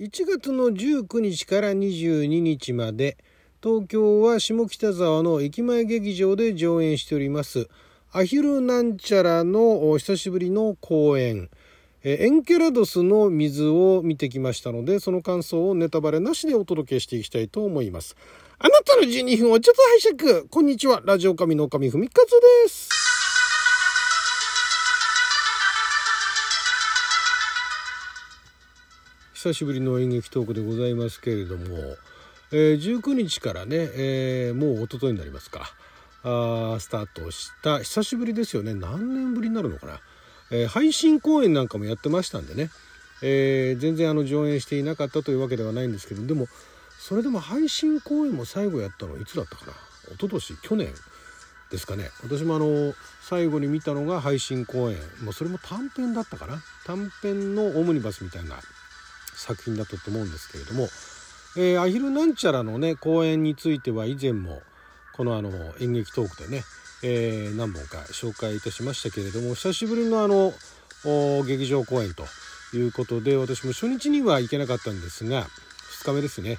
1月の19日から22日まで東京は下北沢の駅前劇場で上演しておりますアヒルなんちゃらの久しぶりの公演。エンケラドスの水を見てきましたのでその感想をネタバレなしでお届けしていきたいと思います。あなたの12分をちょっと拝借。こんにちは。ラジオ神の神ふみかつです。久しぶりの演劇トークでございますけれども、えー、19日からね、えー、もう一昨日になりますか。あスタートした久しぶりですよね。何年ぶりになるのかな、えー、配信公演なんかもやってましたんでね、え、全然あの上演していなかったというわけではないんですけどでもそれでも配信公演も最後やったのいつだったかな。一昨年去年ですかね。私もあの最後に見たのが配信公演、まあ、それも短編だったかな。短編のオムニバスみたいな作品だったと思うんですけれども、えー、アヒルなんちゃらのね公演については以前もこのあの演劇トークでね、えー、何本か紹介いたしましたけれども久しぶりのあの劇場公演ということで私も初日には行けなかったんですが2日目ですね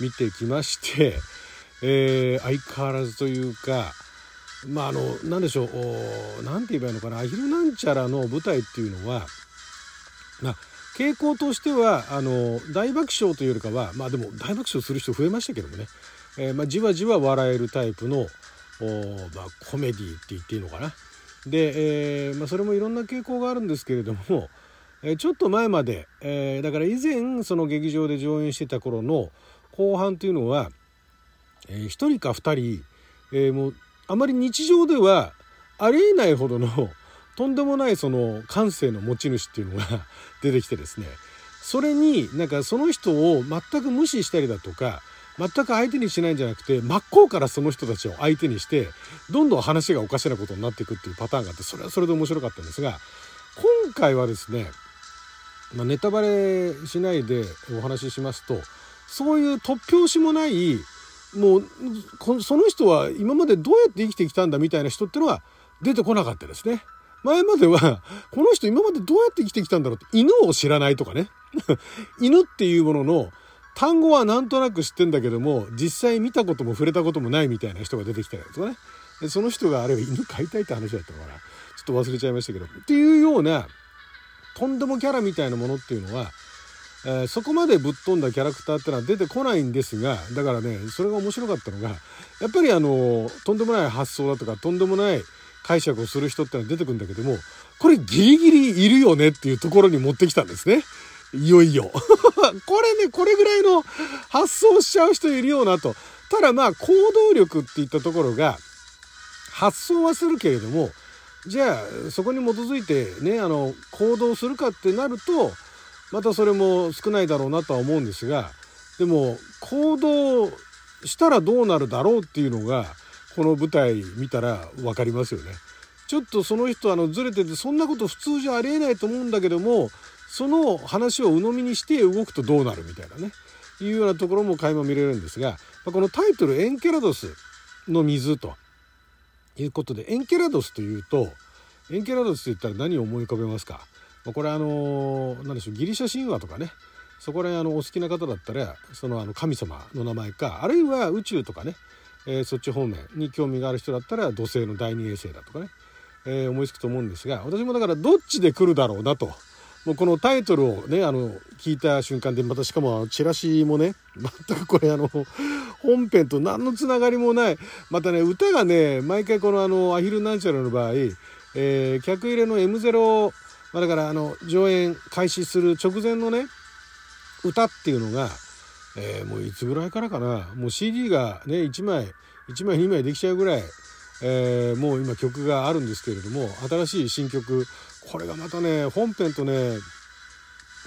見てきまして、えー、相変わらずというかまああの何でしょう何て言えばいいのかなアヒルなんちゃらの舞台っていうのはまあ傾向としてはあの大爆笑というよりかはまあでも大爆笑する人増えましたけどもね、えー、まあ、じわじわ笑えるタイプのまあ、コメディって言っていいのかな。で、えー、まあ、それもいろんな傾向があるんですけれども、えー、ちょっと前まで、えだから以前その劇場で上演してた頃の後半というのは、え、1人か2人、えもうあまり日常ではありえないほどのとんでもないその感性の持ち主っていうのが 出てきてですねそれになんかその人を全く無視したりだとか全く相手にしないんじゃなくて真っ向からその人たちを相手にしてどんどん話がおかしなことになっていくっていうパターンがあってそれはそれで面白かったんですが今回はですね、まあ、ネタバレしないでお話ししますとそういう突拍子もないもうその人は今までどうやって生きてきたんだみたいな人っていうのは出てこなかったですね。前までは、この人今までどうやって生きてきたんだろうって、犬を知らないとかね。犬っていうものの単語はなんとなく知ってんだけども、実際見たことも触れたこともないみたいな人が出てきたりとかね。でその人があれは犬飼いたいって話だったのかな。ちょっと忘れちゃいましたけど。っていうような、とんでもキャラみたいなものっていうのは、えー、そこまでぶっ飛んだキャラクターってのは出てこないんですがだからねそれが面白かったのがやっぱりあのとんでもない発想だとかとんでもない解釈をする人ってのは出てくるんだけども、これギリギリいるよねっていうところに持ってきたんですね。いよいよ。これね、これぐらいの発想しちゃう人いるよなと。ただまあ行動力っていったところが発想はするけれども、じゃあそこに基づいてね、あの行動するかってなると、またそれも少ないだろうなとは思うんですが、でも行動したらどうなるだろうっていうのが、この舞台見たら分かりますよね。ちょっとその人あのずれててそんなこと普通じゃありえないと思うんだけどもその話を鵜呑みにして動くとどうなるみたいなね。いうようなところも垣間見れるんですがこのタイトル「エンケラドスの水」ということでエンケラドスというとエンケラドスといったら何を思い浮かべますか？これあの何でしょうギリシャ神話とかね。そこら辺あのお好きな方だったらそのあの神様の名前かあるいは宇宙とかね。えー、そっち方面に興味がある人だったら土星の第二衛星だとかね、えー、思いつくと思うんですが私もだからどっちで来るだろうなと。もうこのタイトルをねあの聞いた瞬間でまたしかもあのチラシもね 全くこれあの本編と何のつながりもない。またね歌がね毎回このあのアヒルなんちゃらの場合、えー、客入れの M0、ま、だからあの上演開始する直前のね歌っていうのがえー、もういつぐらいからかな。もう CD がね1枚1枚2枚できちゃうぐらい、えー、もう今曲があるんですけれども新しい新曲。これがまたね本編とね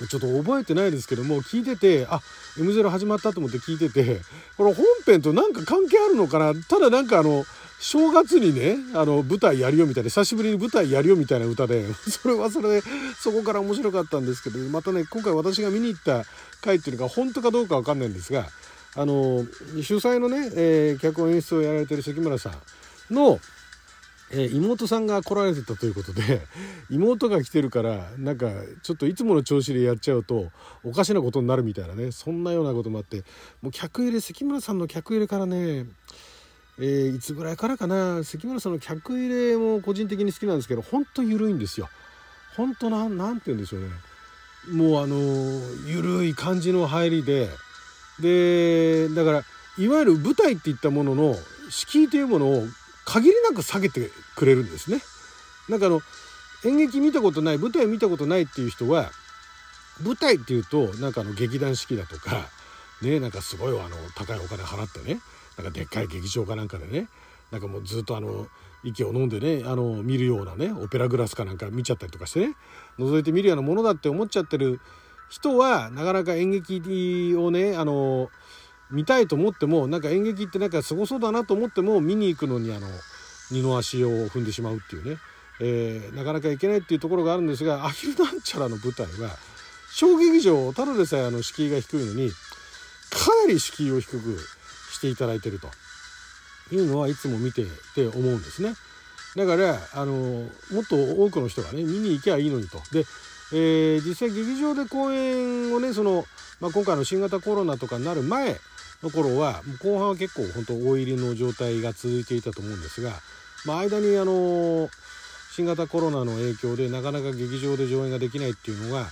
ちょっと覚えてないですけども聞いててあ M0 始まったと思って聞いててこれ本編となんか関係あるのかな。ただなんかあの正月にねあの舞台やるよみたいな久しぶりに舞台やるよみたいな歌で それはそれでそこから面白かったんですけどまたね今回私が見に行った回っていうのが本当かどうか分かんないんですがあの主催のね、えー、脚本演出をやられてる関村さんのえー、妹さんが来られてたということで 妹が来てるからなんかちょっといつもの調子でやっちゃうとおかしなことになるみたいなねそんなようなこともあってもう客入れ関村さんの客入れからねえー、いつぐらいからかな？関村さんの客入れも個人的に好きなんですけどほんと緩いんですよ。ほんとなんなんて言うんでしょうねもうあの緩い感じの入りででだからいわゆる舞台っていったものの敷居というものを限りなく下げてくれるんですね。なんかあの演劇見たことない舞台見たことないっていう人は舞台っていうとなんかあの劇団四季だとかねなんかすごいあの高いお金払ってねなんかでっかい劇場かなんかでねなんかもうずっとあの息を飲んでねあの見るようなねオペラグラスかなんか見ちゃったりとかしてね覗いて見るようなものだって思っちゃってる人はなかなか演劇をねあの見たいと思ってもなんか演劇ってなんかすごそうだなと思っても見に行くのにあの二の足を踏んでしまうっていうね、えー、なかなか行けないっていうところがあるんですがアヒルなんちゃらの舞台は小劇場ただでさえあの敷居が低いのにかなり敷居を低くしていただいてるというのはいつも見てて思うんですね。だからあのもっと多くの人がね見に行けばいいのにと。で、えー、実際劇場で公演をねその、まあ、今回の新型コロナとかになる前の頃は後半は結構本当大入りの状態が続いていたと思うんですが、まあ、間にあの新型コロナの影響でなかなか劇場で上演ができないっていうのが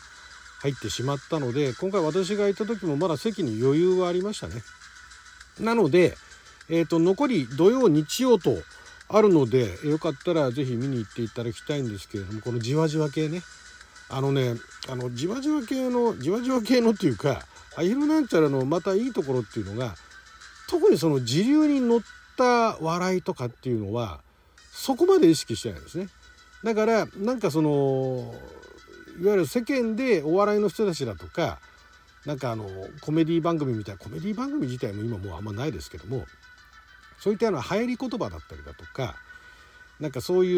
入ってしまったので今回私が行った時もまだ席に余裕はありましたね。なので、えーと、残り土曜日曜とあるのでよかったら是非見に行っていただきたいんですけれどもこのじわじわ系ねあのねあのじわじわ系のじわじわ系のっていうかアヒルなんちゃらのまたいいところっていうのが特にその時流に乗った笑いとかっていうのはそこまで意識してないんですね。だからなんかそのいわゆる世間でお笑いの人たちだとかなんかあのコメディ番組みたいなコメディ番組自体も今もうあんまないですけどもそういったような流行り言葉だったりだとかなんかそうい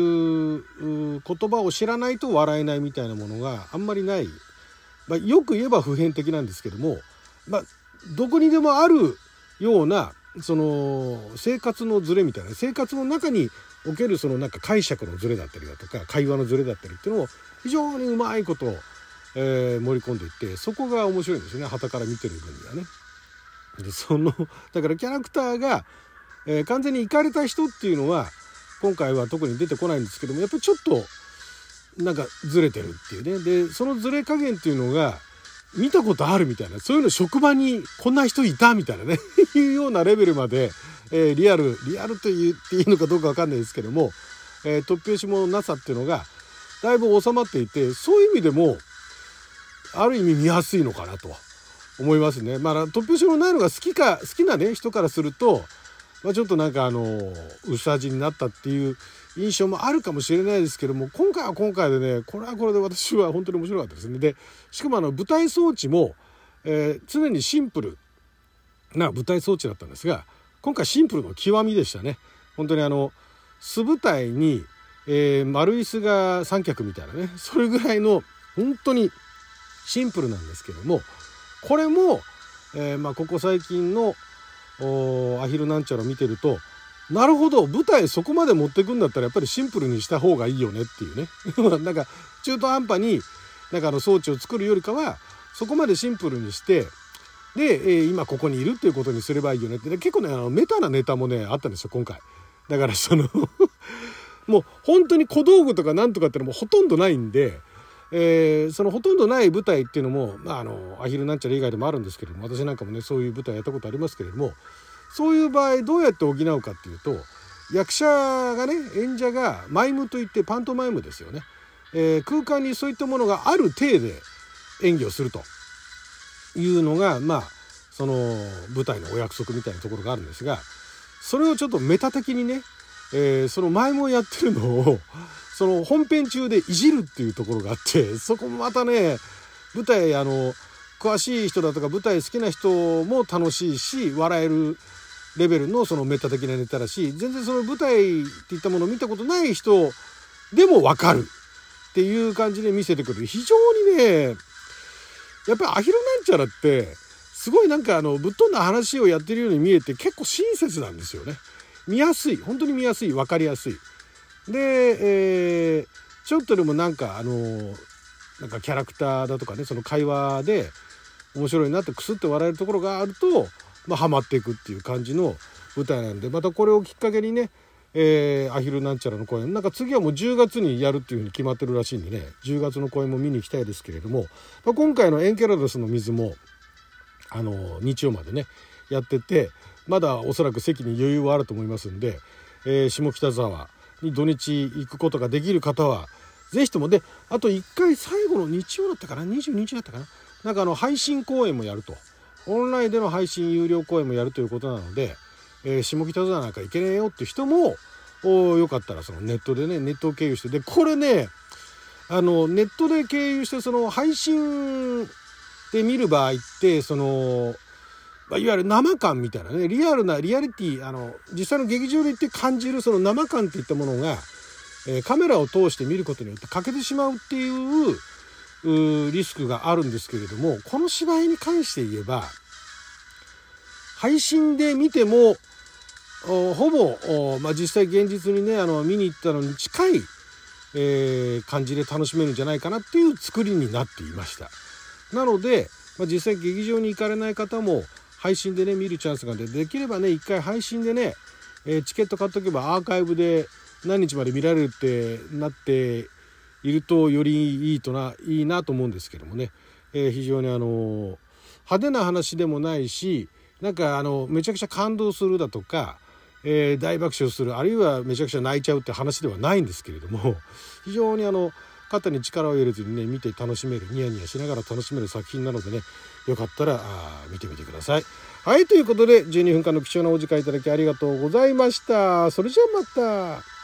う言葉を知らないと笑えないみたいなものがあんまりない。まあ、よく言えば普遍的なんですけども、まあ、どこにでもあるようなその生活のズレみたいな生活の中におけるそのなんか解釈のズレだったりだとか会話のズレだったりっていうのを非常にうまいこと、えー、盛り込んでいってそこが面白いんですよね。旗から見てる分にはね。でそのだからキャラクターが、えー、完全に行かれた人っていうのは今回は特に出てこないんですけどもやっぱりちょっとなんかずれてるっていうね。でそのずれ加減っていうのが見たことあるみたいな。そういうの職場にこんな人いたみたいなね。いうようなレベルまで、えー、リアルリアルと言っていいのかどうか分かんないですけども、えー、突拍子もなさっていうのがだいぶ収まっていてそういう意味でもある意味見やすいのかなと思いますね。まあ突拍子もないのが好きか好きなね人からすると、まあ、ちょっとなんかあの薄味になったっていう印象もあるかもしれないですけども今回は今回でねこれはこれで私は本当に面白かったですねでしかもあの舞台装置も、えー、常にシンプルな舞台装置だったんですが今回シンプルの極みでしたね本当にあの素舞台に、えー、丸椅子が三脚みたいなねそれぐらいの本当にシンプルなんですけどもこれも、えー、まあ、ここ最近のアヒルなんちゃら見てるとなるほど舞台そこまで持ってくんだったらやっぱりシンプルにした方がいいよねっていうね。なんか中途半端になんかの装置を作るよりかはそこまでシンプルにしてで、えー、今ここにいるっていうことにすればいいよねって。結構ねあのメタなネタもねあったんですよ今回。だからその もう本当に小道具とかなんとかってのもほとんどないんで、えー、そのほとんどない舞台っていうのも、まあ、あのアヒルなんちゃら以外でもあるんですけれども私なんかもねそういう舞台やったことありますけれどもそういう場合どうやって補うかっていうと役者がね演者がマイムといってパントマイムですよね、えー、空間にそういったものがある体で演技をすると。いうのがまあその舞台のお約束みたいなところがあるんですがそれをちょっとメタ的にね、えー、その前もやってるのをその本編中でいじるっていうところがあって そこもまたね舞台あの詳しい人だとか舞台好きな人も楽しいし笑えるレベルのそのメタ的なネタだし全然その舞台っていったものを見たことない人でも分かるっていう感じで見せてくる。非常にねやっぱりアヒルなんちゃらってすごいなんかあのぶっ飛んだ話をやってるように見えて結構親切なんですよね。見やすい。本当に見やすい。分かりやすい。で、えー、ちょっとでもなんかあのなんかキャラクターだとかねその会話で面白いなってクスッと笑えるところがあると、まあ、ハマっていくっていう感じの舞台なんでまたこれをきっかけにねえー、アヒルなんちゃらの公演。なんか次はもう10月にやるっていうふうに決まってるらしいんでね10月の公演も見に行きたいですけれども、まあ、今回のエンケラドスの水もあの日曜までねやっててまだおそらく席に余裕はあると思いますんで、えー、下北沢に土日行くことができる方は是非ともであと1回最後の日曜だったかな22日だったかななんかあの配信公演もやると。オンラインでの配信有料公演もやるということなのでえー、下北沢なんか行けねえよって人もおよかったらそのネットでねネットを経由してでこれねあのネットで経由してその配信で見る場合ってそのまいわゆる生感みたいなねリアルなリアリティあの実際の劇場で行って感じるその生感っていったものが、えー、カメラを通して見ることによって欠けてしまうっていうリスクがあるんですけれどもこの芝居に関して言えば配信で見てもほぼ、まあ、実際現実にねあの見に行ったのに近い、えー、感じで楽しめるんじゃないかなっていう作りになっていました。なので、まあ、実際劇場に行かれない方も配信でね見るチャンスが出てできればね一回配信でね、え、チケット買っとけばアーカイブで何日まで見られるってなっているとよりいいとないいなと思うんですけどもね、え、非常にあの派手な話でもないしなんかあのめちゃくちゃ感動するだとかえ、大爆笑するあるいはめちゃくちゃ泣いちゃうって話ではないんですけれども非常にあの肩に力を入れずにね見て楽しめるニヤニヤしながら楽しめる作品なのでねよかったら見てみてください。はいということで12分間の貴重なお時間いただきありがとうございました。それじゃあまた。